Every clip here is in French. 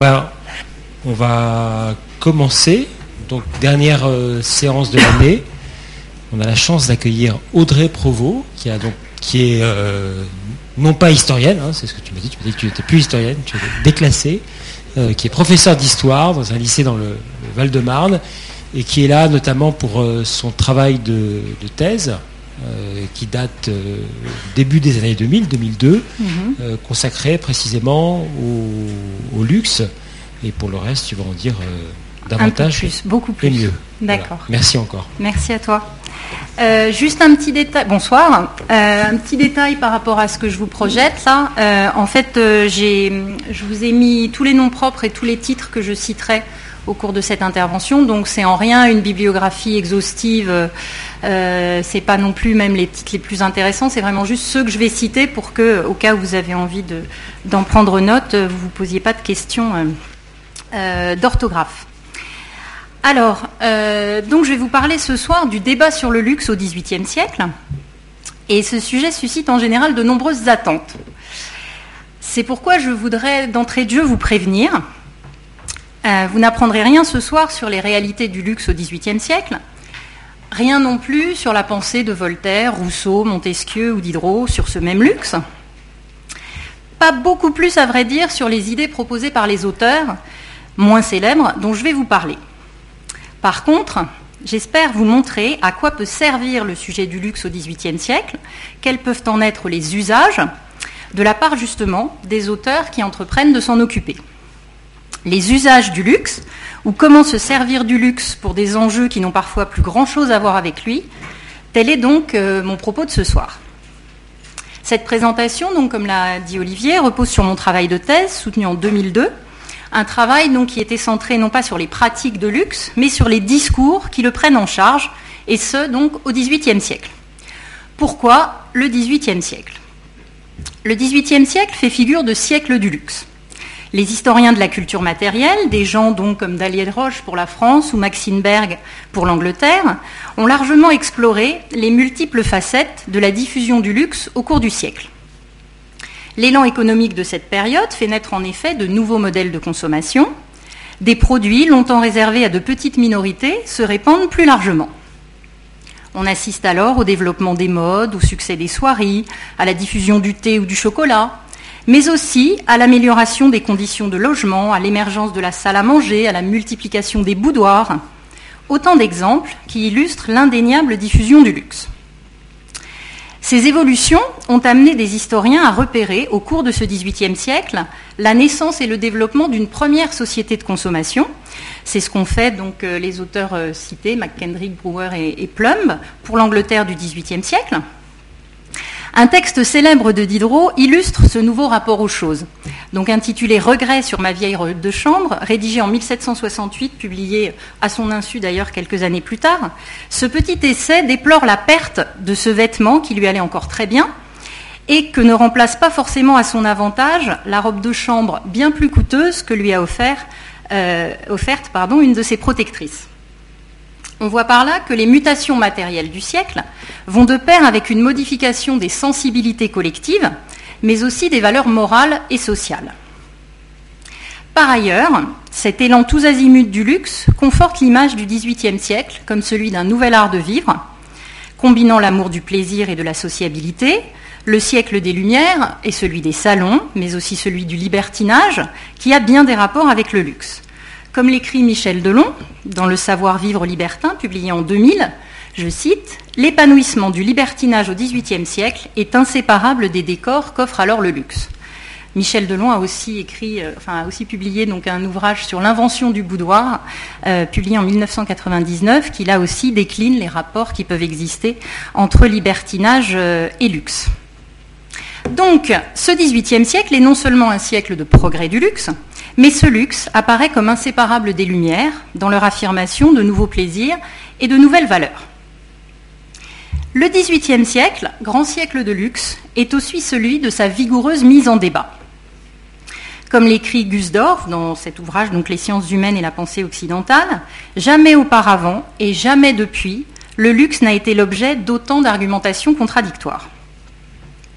Ben, on va commencer. Donc, dernière euh, séance de l'année. On a la chance d'accueillir Audrey Provost, qui, est euh, non pas historienne, hein, c'est ce que tu m'as dit, tu m'as dit que tu n'étais plus historienne, tu es déclassée, euh, qui est professeur d'histoire dans un lycée dans le, Val-de-Marne, et qui est là notamment pour son travail de thèse, euh, qui date euh, début des années 2000, 2002, mhm. euh, consacré précisément au, luxe. Et pour le reste, tu vas en dire davantage. plus, beaucoup plus. Et mieux. D'accord. Merci encore. Merci à toi. juste un petit détail, bonsoir. un petit détail par rapport à ce que je vous projette là. en fait, je vous ai mis tous les noms propres et tous les titres que je citerai au cours de cette intervention. Donc c'est en rien une bibliographie exhaustive. Euh, c'est pas non plus même les titres les plus intéressants. C'est vraiment juste ceux que je vais citer pour que, au cas où vous avez envie d'en prendre note, vous vous posiez pas de questions euh, euh, d'orthographe. Alors, euh, donc je vais vous parler ce soir du débat sur le luxe au XVIIIe siècle. Et ce sujet suscite en général de nombreuses attentes. C'est pourquoi je voudrais d'entrée de jeu vous prévenir vous n'apprendrez rien ce soir sur les réalités du luxe au XVIIIe siècle, rien non plus sur la pensée de Voltaire, Rousseau, Montesquieu ou Diderot sur ce même luxe. Pas beaucoup plus, à vrai dire, sur les idées proposées par les auteurs moins célèbres dont je vais vous parler. Par contre, j'espère vous montrer à quoi peut servir le sujet du luxe au XVIIIe siècle, quels peuvent en être les usages, de la part justement des auteurs qui entreprennent de s'en occuper les usages du luxe, ou comment se servir du luxe pour des enjeux qui n'ont parfois plus grand-chose à voir avec lui. Tel est donc euh, mon propos de ce soir. Cette présentation, donc, comme l'a dit Olivier, repose sur mon travail de thèse soutenu en 2002, un travail donc, qui était centré non pas sur les pratiques de luxe, mais sur les discours qui le prennent en charge, et ce, donc, au XVIIIe siècle. Pourquoi le XVIIIe siècle? Le XVIIIe siècle fait figure de siècle du luxe. Les historiens de la culture matérielle, des gens donc comme Dalier Roche pour la France ou Maxine Berg pour l'Angleterre, ont largement exploré les multiples facettes de la diffusion du luxe au cours du siècle. L'élan économique de cette période fait naître en effet de nouveaux modèles de consommation. Des produits longtemps réservés à de petites minorités se répandent plus largement. On assiste alors au développement des modes, au succès des soieries, à la diffusion du thé ou du chocolat, mais aussi à l'amélioration des conditions de logement, à l'émergence de la salle à manger, à la multiplication des boudoirs. Autant d'exemples qui illustrent l'indéniable diffusion du luxe. Ces évolutions ont amené des historiens à repérer, au cours de ce XVIIIe siècle, la naissance et le développement d'une première société de consommation. C'est ce qu'ont fait donc euh, les auteurs euh, cités, McKendrick, Brewer et, et Plumb, pour l'Angleterre du XVIIIe siècle. Un texte célèbre de Diderot illustre ce nouveau rapport aux choses. Donc intitulé Regrets sur ma vieille robe de chambre, rédigé en 1768, publié à son insu d'ailleurs quelques années plus tard, ce petit essai déplore la perte de ce vêtement qui lui allait encore très bien et que ne remplace pas forcément à son avantage la robe de chambre bien plus coûteuse que lui a euh, offerte une de ses protectrices. On voit par là que les mutations matérielles du siècle vont de pair avec une modification des sensibilités collectives, mais aussi des valeurs morales et sociales. Par ailleurs, cet élan tous azimuts du luxe conforte l'image du XVIIIe siècle comme celui d'un nouvel art de vivre, combinant l'amour du plaisir et de la sociabilité, le siècle des Lumières et celui des salons, mais aussi celui du libertinage, qui a bien des rapports avec le luxe. Comme l'écrit Michel Delon dans Le savoir-vivre libertin, publié en 2000, je cite L'épanouissement du libertinage au XVIIIe siècle est inséparable des décors qu'offre alors le luxe. Michel Delon a aussi écrit, euh, aussi publié donc un ouvrage sur l'invention du boudoir, euh, publié en 1999, qui là aussi décline les rapports qui peuvent exister entre libertinage euh, et luxe. Donc, ce XVIIIe siècle est non seulement un siècle de progrès du luxe, mais ce luxe apparaît comme inséparable des Lumières dans leur affirmation de nouveaux plaisirs et de nouvelles valeurs. Le XVIIIe siècle, grand siècle de luxe, est aussi celui de sa vigoureuse mise en débat. Comme l'écrit Gusdorf dans cet ouvrage, donc Les sciences humaines et la pensée occidentale, jamais auparavant et jamais depuis, le luxe n'a été l'objet d'autant d'argumentations contradictoires.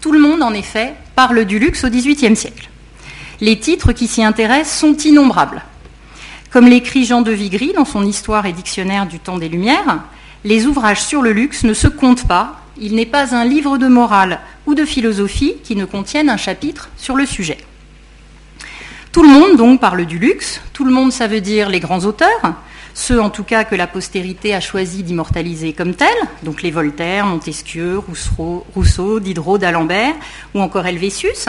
Tout le monde, en effet, parle du luxe au XVIIIe siècle. Les titres qui s'y intéressent sont innombrables. Comme l'écrit Jean de Vigry dans son Histoire et Dictionnaire du temps des Lumières, les ouvrages sur le luxe ne se comptent pas, il n'est pas un livre de morale ou de philosophie qui ne contienne un chapitre sur le sujet. Tout le monde donc parle du luxe, tout le monde ça veut dire les grands auteurs, ceux en tout cas que la postérité a choisi d'immortaliser comme tels, donc les Voltaire, Montesquieu, Rousseau, Rousseau Diderot, d'Alembert ou encore Helvétius,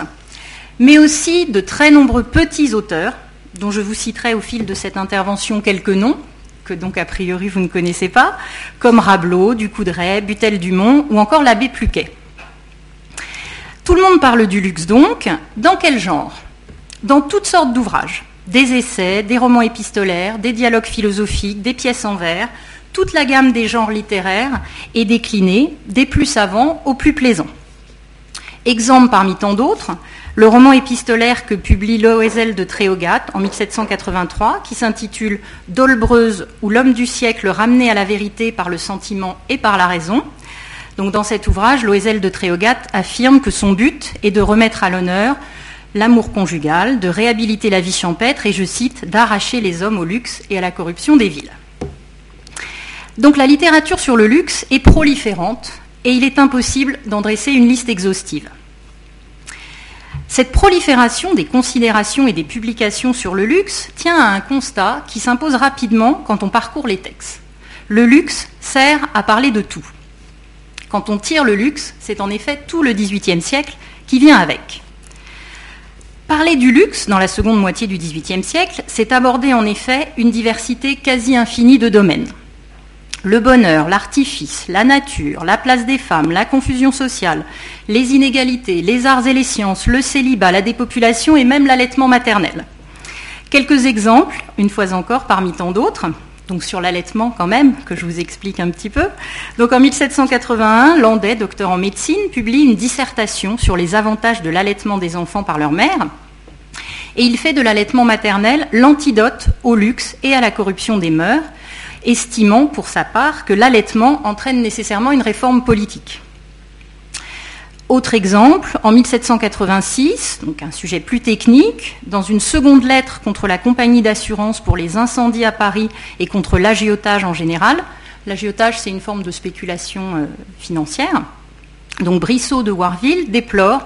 mais aussi de très nombreux petits auteurs dont je vous citerai au fil de cette intervention quelques noms, que donc a priori vous ne connaissez pas, comme Rabelot, Ducoudray, Butel-Dumont ou encore l'abbé Pluquet. Tout le monde parle du luxe donc. Dans quel genre? Dans toutes sortes d'ouvrages. Des essais, des romans épistolaires, des dialogues philosophiques, des pièces en vers, toute la gamme des genres littéraires est déclinée, des plus savants aux plus plaisants. Exemple parmi tant d'autres, le roman épistolaire que publie Loisel de Tréogat en 1783, qui s'intitule Dolbreuse ou l'homme du siècle ramené à la vérité par le sentiment et par la raison. Donc dans cet ouvrage, Loisel de Tréogat affirme que son but est de remettre à l'honneur l'amour conjugal, de réhabiliter la vie champêtre et, je cite, d'arracher les hommes au luxe et à la corruption des villes. Donc la littérature sur le luxe est proliférante et il est impossible d'en dresser une liste exhaustive. Cette prolifération des considérations et des publications sur le luxe tient à un constat qui s'impose rapidement quand on parcourt les textes. Le luxe sert à parler de tout. Quand on tire le luxe, c'est en effet tout le XVIIIe siècle qui vient avec. Parler du luxe dans la seconde moitié du XVIIIe siècle, c'est aborder en effet une diversité quasi infinie de domaines le bonheur, l'artifice, la nature, la place des femmes, la confusion sociale, les inégalités, les arts et les sciences, le célibat, la dépopulation et même l'allaitement maternel. Quelques exemples, une fois encore, parmi tant d'autres. Donc sur l'allaitement quand même, que je vous explique un petit peu. Donc en 1781, Landais, docteur en médecine, publie une dissertation sur les avantages de l'allaitement des enfants par leur mère. Et il fait de l'allaitement maternel l'antidote au luxe et à la corruption des mœurs, estimant pour sa part que l'allaitement entraîne nécessairement une réforme politique. Autre exemple, en 1786, donc un sujet plus technique, dans une seconde lettre contre la compagnie d'assurance pour les incendies à Paris et contre l'agiotage en général, l'agiotage c'est une forme de spéculation euh, financière, donc Brissot de Warville déplore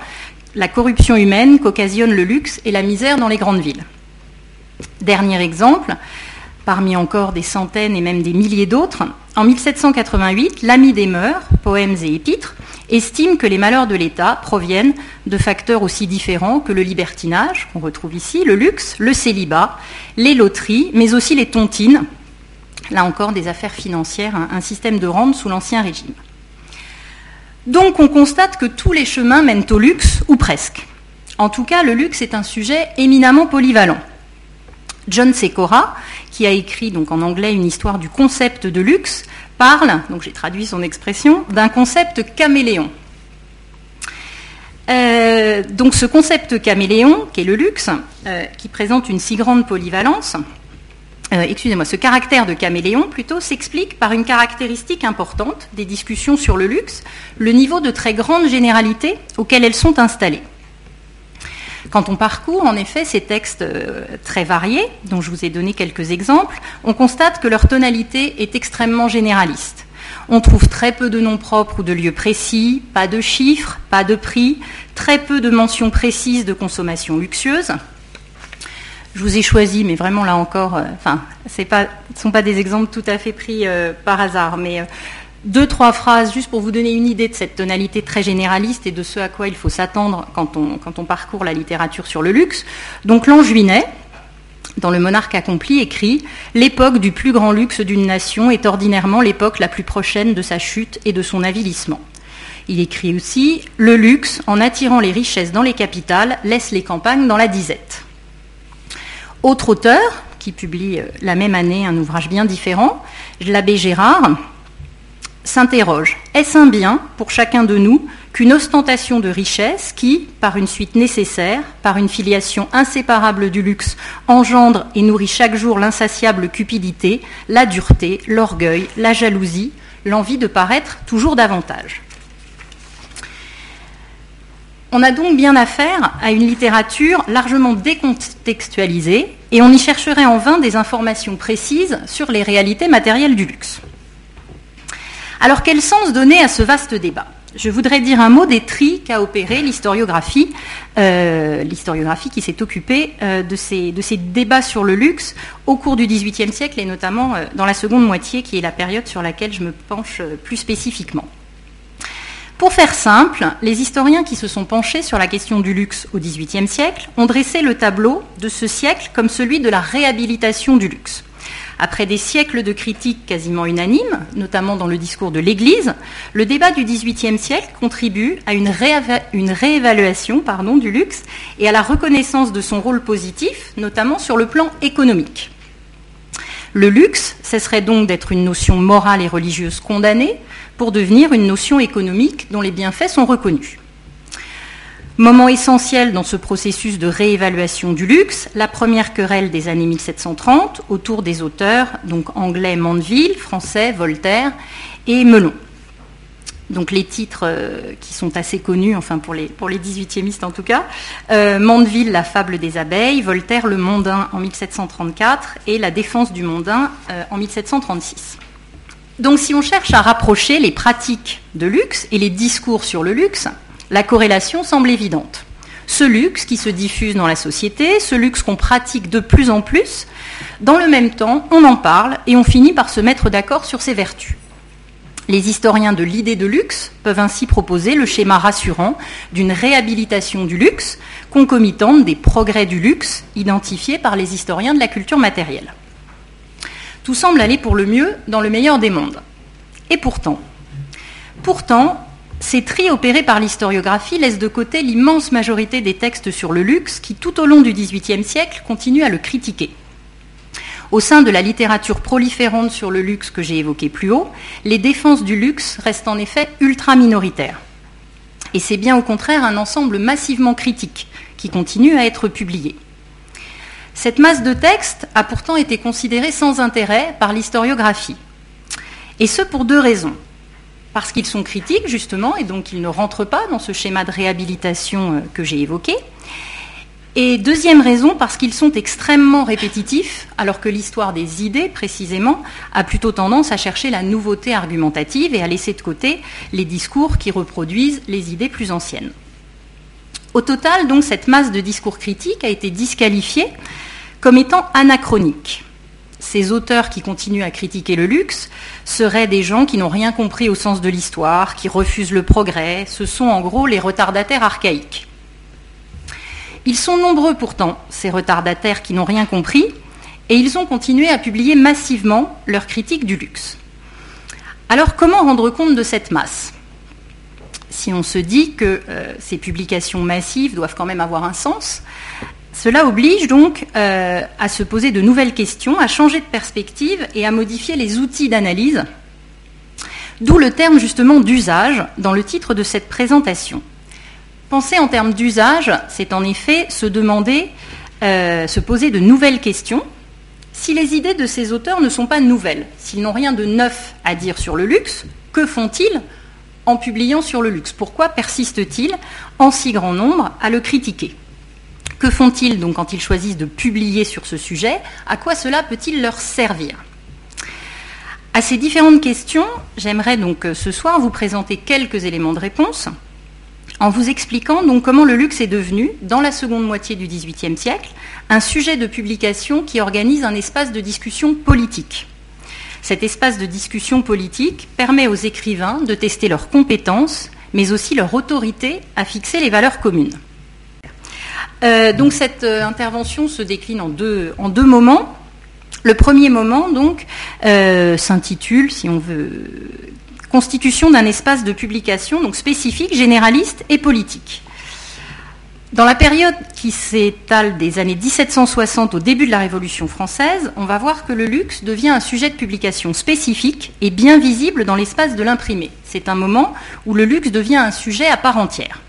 la corruption humaine qu'occasionne le luxe et la misère dans les grandes villes. Dernier exemple, parmi encore des centaines et même des milliers d'autres, en 1788, l'ami des mœurs, poèmes et épîtres, estime que les malheurs de l'État proviennent de facteurs aussi différents que le libertinage, qu'on retrouve ici, le luxe, le célibat, les loteries, mais aussi les tontines, là encore des affaires financières, un système de rente sous l'Ancien Régime. Donc on constate que tous les chemins mènent au luxe, ou presque. En tout cas, le luxe est un sujet éminemment polyvalent. John Secora, qui a écrit donc en anglais une histoire du concept de luxe, parle, donc j'ai traduit son expression, d'un concept caméléon. Euh, donc ce concept caméléon, qui est le luxe, euh, qui présente une si grande polyvalence, euh, excusez-moi, ce caractère de caméléon plutôt s'explique par une caractéristique importante des discussions sur le luxe, le niveau de très grande généralité auquel elles sont installées. Quand on parcourt en effet ces textes euh, très variés, dont je vous ai donné quelques exemples, on constate que leur tonalité est extrêmement généraliste. On trouve très peu de noms propres ou de lieux précis, pas de chiffres, pas de prix, très peu de mentions précises de consommation luxueuse. Je vous ai choisi, mais vraiment là encore, euh, enfin, ce ne sont pas des exemples tout à fait pris euh, par hasard, mais deux, trois phrases juste pour vous donner une idée de cette tonalité très généraliste et de ce à quoi il faut s'attendre quand on, parcourt la littérature sur le luxe. Donc Langevin, dans Le monarque accompli, écrit L'époque du plus grand luxe d'une nation est ordinairement l'époque la plus prochaine de sa chute et de son avilissement. Il écrit aussi Le luxe, en attirant les richesses dans les capitales, laisse les campagnes dans la disette. Autre auteur, qui publie euh, la même année un ouvrage bien différent, l'abbé Gérard, s'interroge est-ce un bien pour chacun de nous qu'une ostentation de richesse qui, par une suite nécessaire, par une filiation inséparable du luxe, engendre et nourrit chaque jour l'insatiable cupidité, la dureté, l'orgueil, la jalousie, l'envie de paraître toujours davantage? On a donc bien affaire à une littérature largement décontextualisée et on y chercherait en vain des informations précises sur les réalités matérielles du luxe. Alors quel sens donner à ce vaste débat? Je voudrais dire un mot des tri qu'a opéré l'historiographie, euh, l'historiographie qui s'est occupée euh, de, ces, de, ces, débats sur le luxe au cours du XVIIIe siècle et notamment euh, dans la seconde moitié qui est la période sur laquelle je me penche plus spécifiquement. Pour faire simple, les historiens qui se sont penchés sur la question du luxe au XVIIIe siècle ont dressé le tableau de ce siècle comme celui de la réhabilitation du luxe. Après des siècles de critiques quasiment unanimes, notamment dans le discours de l'Église, le débat du XVIIIe siècle contribue à une, réévaluation du luxe et à la reconnaissance de son rôle positif, notamment sur le plan économique. Le luxe cesserait donc d'être une notion morale et religieuse condamnée pour devenir une notion économique dont les bienfaits sont reconnus. Moment essentiel dans ce processus de réévaluation du luxe, la première querelle des années 1730 autour des auteurs, donc anglais Mandeville, français Voltaire et Melon. Donc les titres euh, qui sont assez connus, enfin pour les, pour les 18e en tout cas, euh, Mandeville, La fable des abeilles, Voltaire, Le mondain en 1734 et La défense du mondain euh, en 1736. Donc si on cherche à rapprocher les pratiques de luxe et les discours sur le luxe, la corrélation semble évidente. Ce luxe qui se diffuse dans la société, ce luxe qu'on pratique de plus en plus, dans le même temps, on en parle et on finit par se mettre d'accord sur ses vertus. Les historiens de l'idée de luxe peuvent ainsi proposer le schéma rassurant d'une réhabilitation du luxe, concomitante des progrès du luxe identifiés par les historiens de la culture matérielle. Tout semble aller pour le mieux dans le meilleur des mondes. Et pourtant, pourtant, ces tris opérés par l'historiographie laissent de côté l'immense majorité des textes sur le luxe qui, tout au long du XVIIIe siècle, continuent à le critiquer. Au sein de la littérature proliférante sur le luxe que j'ai évoquée plus haut, les défenses du luxe restent en effet ultra minoritaires. Et c'est bien au contraire un ensemble massivement critique qui continue à être publié. Cette masse de textes a pourtant été considérée sans intérêt par l'historiographie. Et ce pour deux raisons. Parce qu'ils sont critiques, justement, et donc ils ne rentrent pas dans ce schéma de réhabilitation euh, que j'ai évoqué. Et deuxième raison, parce qu'ils sont extrêmement répétitifs, alors que l'histoire des idées, précisément, a plutôt tendance à chercher la nouveauté argumentative et à laisser de côté les discours qui reproduisent les idées plus anciennes. Au total, donc, cette masse de discours critiques a été disqualifiée comme étant anachronique. Ces auteurs qui continuent à critiquer le luxe seraient des gens qui n'ont rien compris au sens de l'histoire, qui refusent le progrès, ce sont en gros les retardataires archaïques. Ils sont nombreux pourtant, ces retardataires qui n'ont rien compris, et ils ont continué à publier massivement leurs critiques du luxe. Alors comment rendre compte de cette masse? Si on se dit que euh, ces publications massives doivent quand même avoir un sens, cela oblige donc euh, à se poser de nouvelles questions, à changer de perspective et à modifier les outils d'analyse, d'où le terme justement d'usage dans le titre de cette présentation. Penser en termes d'usage, c'est en effet se demander, euh, se poser de nouvelles questions. Si les idées de ces auteurs ne sont pas nouvelles, s'ils n'ont rien de neuf à dire sur le luxe, que font-ils en publiant sur le luxe? Pourquoi persistent-ils en si grand nombre à le critiquer? Que font-ils donc quand ils choisissent de publier sur ce sujet? À quoi cela peut-il leur servir? À ces différentes questions, j'aimerais donc euh, ce soir vous présenter quelques éléments de réponse en vous expliquant donc comment le luxe est devenu, dans la seconde moitié du XVIIIe siècle, un sujet de publication qui organise un espace de discussion politique. Cet espace de discussion politique permet aux écrivains de tester leurs compétences, mais aussi leur autorité à fixer les valeurs communes. Euh, donc cette euh, intervention se décline en deux, en deux moments. Le premier moment, euh, s'intitule, si on veut, Constitution d'un espace de publication donc spécifique, généraliste et politique. Dans la période qui s'étale des années 1760 au début de la Révolution française, on va voir que le luxe devient un sujet de publication spécifique et bien visible dans l'espace de l'imprimé. C'est un moment où le luxe devient un sujet à part entière.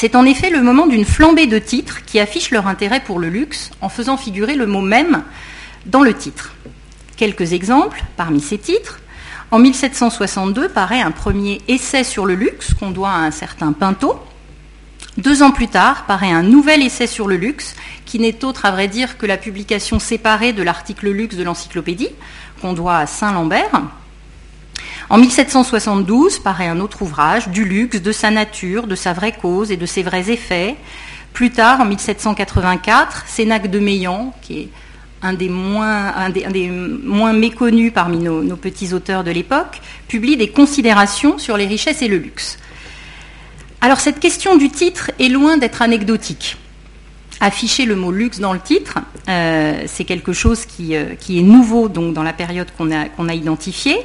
C'est en effet le moment d'une flambée de titres qui affichent leur intérêt pour le luxe en faisant figurer le mot même dans le titre. Quelques exemples parmi ces titres. En 1762 paraît un premier essai sur le luxe qu'on doit à un certain Pinto, Deux ans plus tard, paraît un nouvel essai sur le luxe, qui n'est autre, à vrai dire, que la publication séparée de l'article luxe de l'encyclopédie, qu'on doit à Saint-Lambert. En 1772 paraît un autre ouvrage, Du luxe, de sa nature, de sa vraie cause et de ses vrais effets. Plus tard, en 1784, Sénac de Meillan, qui est un des moins, moins méconnus parmi nos, petits auteurs de l'époque, publie des considérations sur les richesses et le luxe. Alors cette question du titre est loin d'être anecdotique. Afficher le mot luxe dans le titre, euh, c'est quelque chose qui, euh, qui, est nouveau donc, dans la période qu'on a, qu'on a identifiée.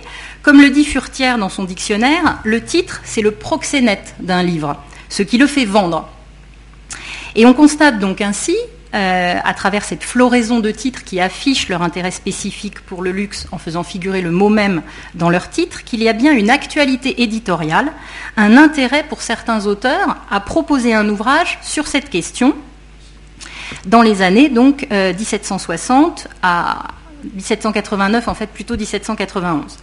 Comme le dit Furtière dans son dictionnaire, le titre, c'est le proxénète d'un livre, ce qui le fait vendre. Et on constate donc ainsi euh, à travers cette floraison de titres qui affichent leur intérêt spécifique pour le luxe en faisant figurer le mot même dans leur titre, qu'il y a bien une actualité éditoriale, un intérêt pour certains auteurs à proposer un ouvrage sur cette question dans les années donc 1760 euh, à 1789, en fait plutôt 1791.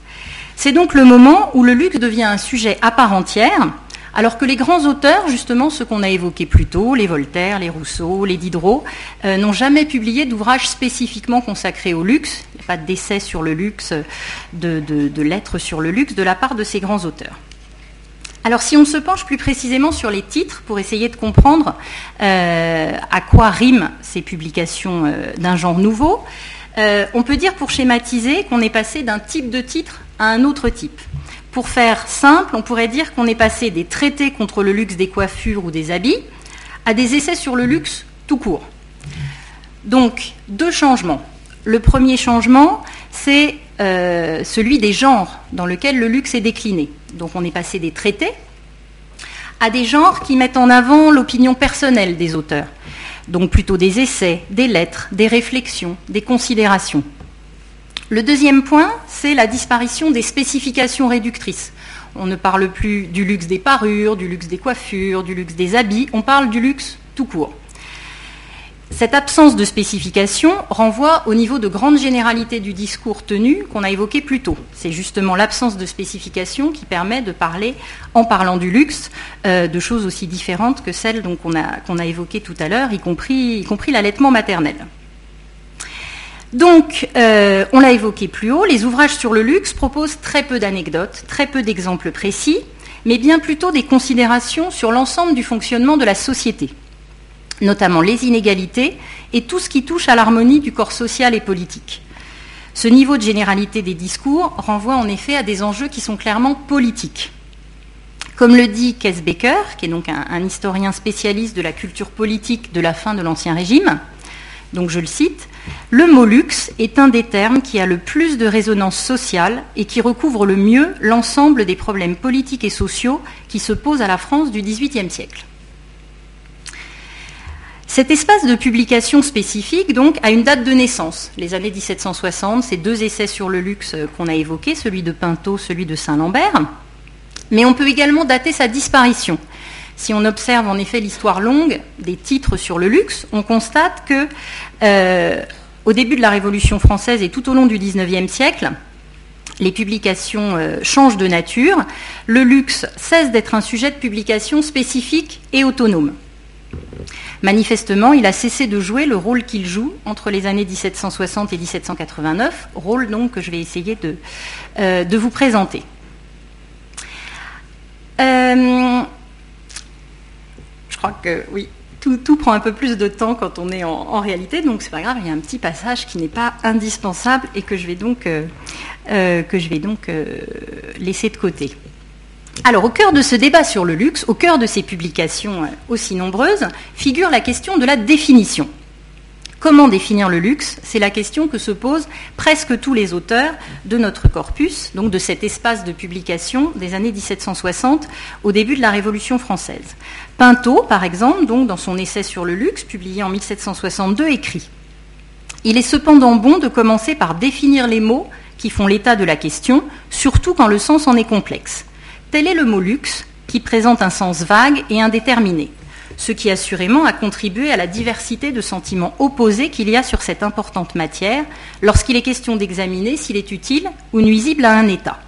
C'est donc le moment où le luxe devient un sujet à part entière alors que les grands auteurs, justement ceux qu'on a évoqués plus tôt, les Voltaire, les Rousseau, les Diderot, euh, n'ont jamais publié d'ouvrages spécifiquement consacrés au luxe. Il n'y a pas d'essai sur le luxe, de, lettres sur le luxe de la part de ces grands auteurs. Alors si on se penche plus précisément sur les titres pour essayer de comprendre euh, à quoi riment ces publications euh, d'un genre nouveau, on peut dire pour schématiser qu'on est passé d'un type de titre à un autre type. Pour faire simple, on pourrait dire qu'on est passé des traités contre le luxe des coiffures ou des habits à des essais sur le luxe tout court. Donc, deux changements. Le premier changement, c'est euh, celui des genres dans lesquels le luxe est décliné. Donc, on est passé des traités à des genres qui mettent en avant l'opinion personnelle des auteurs. Donc, plutôt des essais, des lettres, des réflexions, des considérations. Le deuxième point, c'est la disparition des spécifications réductrices. On ne parle plus du luxe des parures, du luxe des coiffures, du luxe des habits, on parle du luxe tout court. Cette absence de spécification renvoie au niveau de grande généralité du discours tenu qu'on a évoqué plus tôt. C'est justement l'absence de spécification qui permet de parler, en parlant du luxe, euh, de choses aussi différentes que celles qu'on a, évoquées tout à l'heure, y compris, y compris l'allaitement maternel. Donc, euh, on l'a évoqué plus haut, les ouvrages sur le luxe proposent très peu d'anecdotes, très peu d'exemples précis, mais bien plutôt des considérations sur l'ensemble du fonctionnement de la société, notamment les inégalités et tout ce qui touche à l'harmonie du corps social et politique. Ce niveau de généralité des discours renvoie en effet à des enjeux qui sont clairement politiques. Comme le dit Kees Becker, qui est donc un historien spécialiste de la culture politique de la fin de l'Ancien Régime, donc je le cite, le mot luxe est un des termes qui a le plus de résonance sociale et qui recouvre le mieux l'ensemble des problèmes politiques et sociaux qui se posent à la France du XVIIIe siècle. Cet espace de publication spécifique, donc, a une date de naissance, les années 1760, ces deux essais sur le luxe qu'on a évoqués, celui de Pinto, celui de Saint-Lambert. Mais on peut également dater sa disparition, si on observe en effet l'histoire longue des titres sur le luxe, on constate que euh, au début de la Révolution française et tout au long du XIXe siècle, les publications euh, changent de nature. Le luxe cesse d'être un sujet de publication spécifique et autonome. Manifestement, il a cessé de jouer le rôle qu'il joue entre les années 1760 et 1789, rôle donc que je vais essayer de, euh, vous présenter. Je crois que oui, tout, prend un peu plus de temps quand on est en, réalité, donc c'est pas grave, il y a un petit passage qui n'est pas indispensable et que je vais donc, euh, euh, que je vais donc euh, laisser de côté. Alors, au cœur de ce débat sur le luxe, au cœur de ces publications aussi nombreuses, figure la question de la définition. Comment définir le luxe? C'est la question que se posent presque tous les auteurs de notre corpus, donc de cet espace de publication des années 1760 au début de la Révolution française. Pinto, par exemple, dans son essai sur le luxe, publié en 1762, écrit Il est cependant bon de commencer par définir les mots qui font l'état de la question, surtout quand le sens en est complexe. Tel est le mot luxe, qui présente un sens vague et indéterminé ce qui assurément a contribué à la diversité de sentiments opposés qu'il y a sur cette importante matière lorsqu'il est question d'examiner s'il est utile ou nuisible à un État.